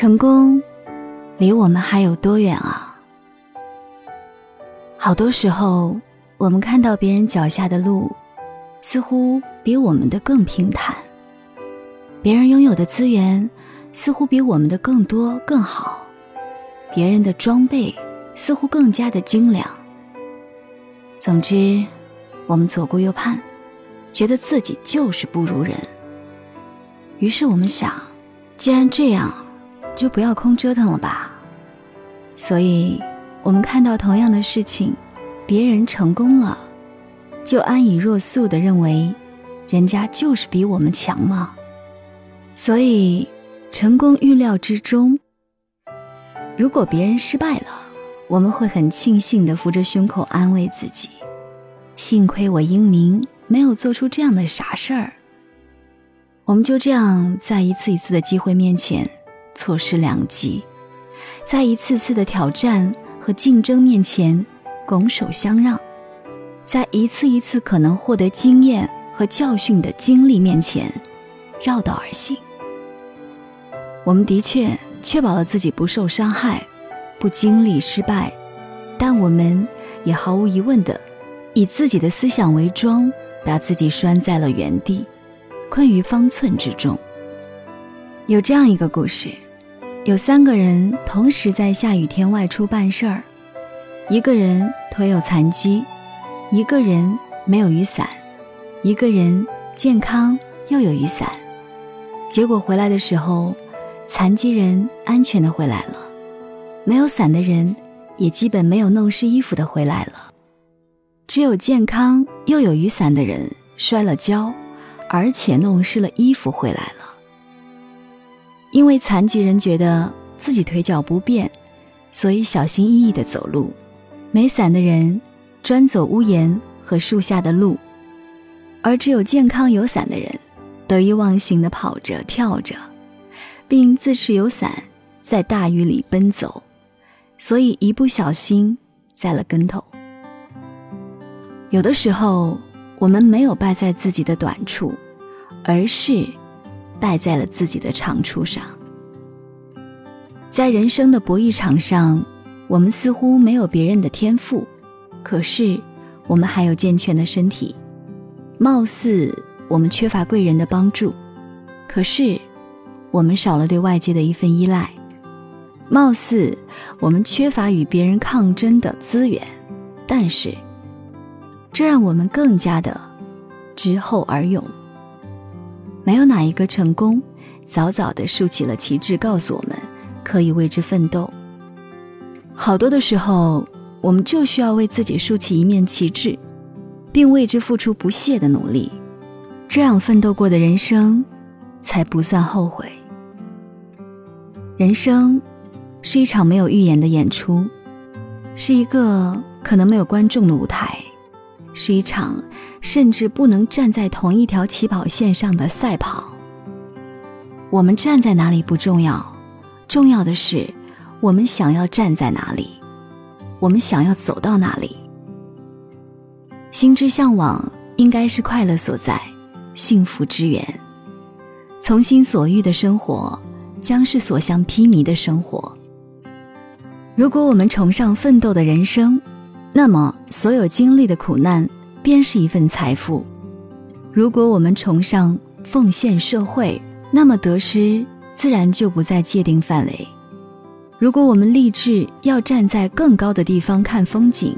成功离我们还有多远啊？好多时候，我们看到别人脚下的路，似乎比我们的更平坦；别人拥有的资源，似乎比我们的更多更好；别人的装备，似乎更加的精良。总之，我们左顾右盼，觉得自己就是不如人。于是我们想，既然这样，就不要空折腾了吧。所以，我们看到同样的事情，别人成功了，就安以若素的认为，人家就是比我们强嘛。所以，成功预料之中。如果别人失败了，我们会很庆幸的扶着胸口安慰自己，幸亏我英明，没有做出这样的傻事儿。我们就这样在一次一次的机会面前错失良机，在一次次的挑战和竞争面前拱手相让，在一次一次可能获得经验和教训的经历面前绕道而行。我们的确确保了自己不受伤害，不经历失败，但我们也毫无疑问的以自己的思想为装，把自己拴在了原地。困于方寸之中。有这样一个故事：有三个人同时在下雨天外出办事儿，一个人腿有残疾，一个人没有雨伞，一个人健康又有雨伞。结果回来的时候，残疾人安全的回来了，没有伞的人也基本没有弄湿衣服的回来了，只有健康又有雨伞的人摔了跤。而且弄湿了衣服回来了，因为残疾人觉得自己腿脚不便，所以小心翼翼的走路；没伞的人专走屋檐和树下的路，而只有健康有伞的人得意忘形的跑着跳着，并自持有伞在大雨里奔走，所以一不小心栽了跟头。有的时候。我们没有败在自己的短处，而是败在了自己的长处上。在人生的博弈场上，我们似乎没有别人的天赋，可是我们还有健全的身体；貌似我们缺乏贵人的帮助，可是我们少了对外界的一份依赖；貌似我们缺乏与别人抗争的资源，但是。这让我们更加的知后而勇。没有哪一个成功早早的竖起了旗帜，告诉我们可以为之奋斗。好多的时候，我们就需要为自己竖起一面旗帜，并为之付出不懈的努力，这样奋斗过的人生才不算后悔。人生是一场没有预演的演出，是一个可能没有观众的舞台。是一场甚至不能站在同一条起跑线上的赛跑。我们站在哪里不重要，重要的是我们想要站在哪里，我们想要走到哪里。心之向往应该是快乐所在，幸福之源。从心所欲的生活，将是所向披靡的生活。如果我们崇尚奋斗的人生，那么，所有经历的苦难便是一份财富。如果我们崇尚奉献社会，那么得失自然就不在界定范围。如果我们立志要站在更高的地方看风景，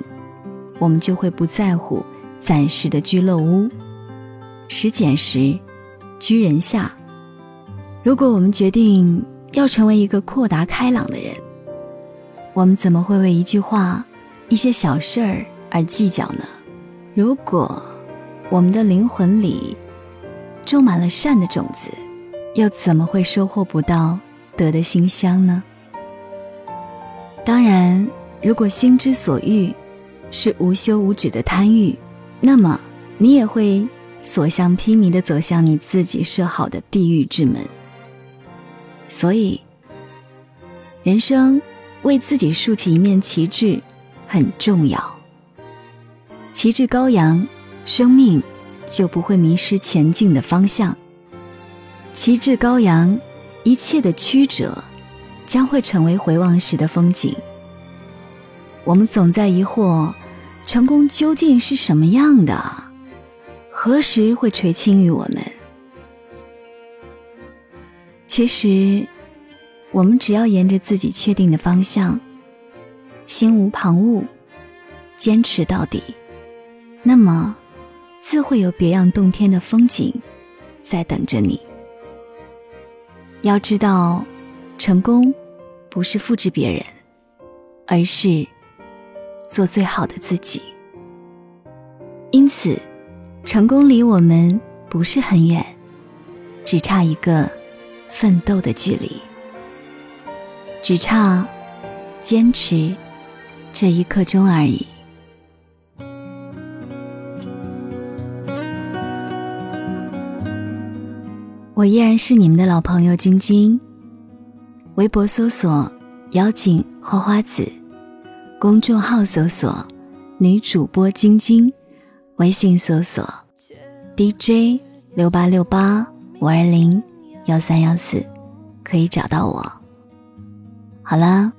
我们就会不在乎暂时的居乐屋，拾捡时居人下。如果我们决定要成为一个阔达开朗的人，我们怎么会为一句话？一些小事儿而计较呢？如果我们的灵魂里种满了善的种子，又怎么会收获不到德的馨香呢？当然，如果心之所欲是无休无止的贪欲，那么你也会所向披靡的走向你自己设好的地狱之门。所以，人生为自己竖起一面旗帜。很重要，旗帜高扬，生命就不会迷失前进的方向。旗帜高扬，一切的曲折将会成为回望时的风景。我们总在疑惑，成功究竟是什么样的？何时会垂青于我们？其实，我们只要沿着自己确定的方向，心无旁骛，坚持到底，那么，自会有别样洞天的风景在等着你。要知道，成功不是复制别人，而是做最好的自己。因此，成功离我们不是很远，只差一个奋斗的距离，只差坚持这一刻钟而已。我依然是你们的老朋友晶晶。微博搜索“妖精花花子”，公众号搜索“女主播晶晶”，微信搜索 “DJ 六八六八五二零幺三幺四”，可以找到我。好啦，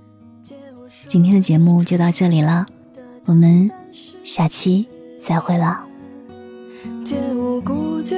今天的节目就到这里了，我们下期再会了。借我孤绝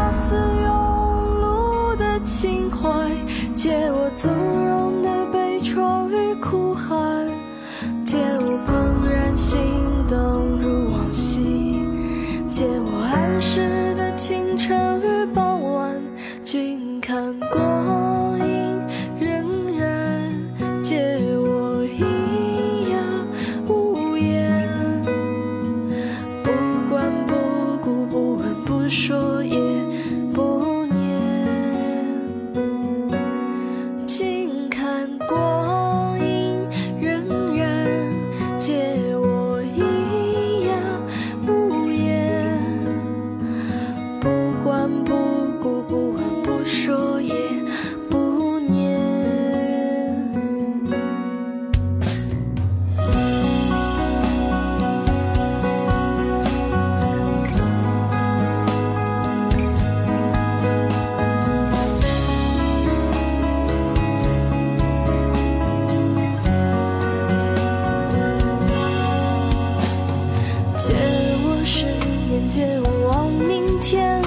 借我安适的清晨与傍晚，静看过借我十年，借我望明天。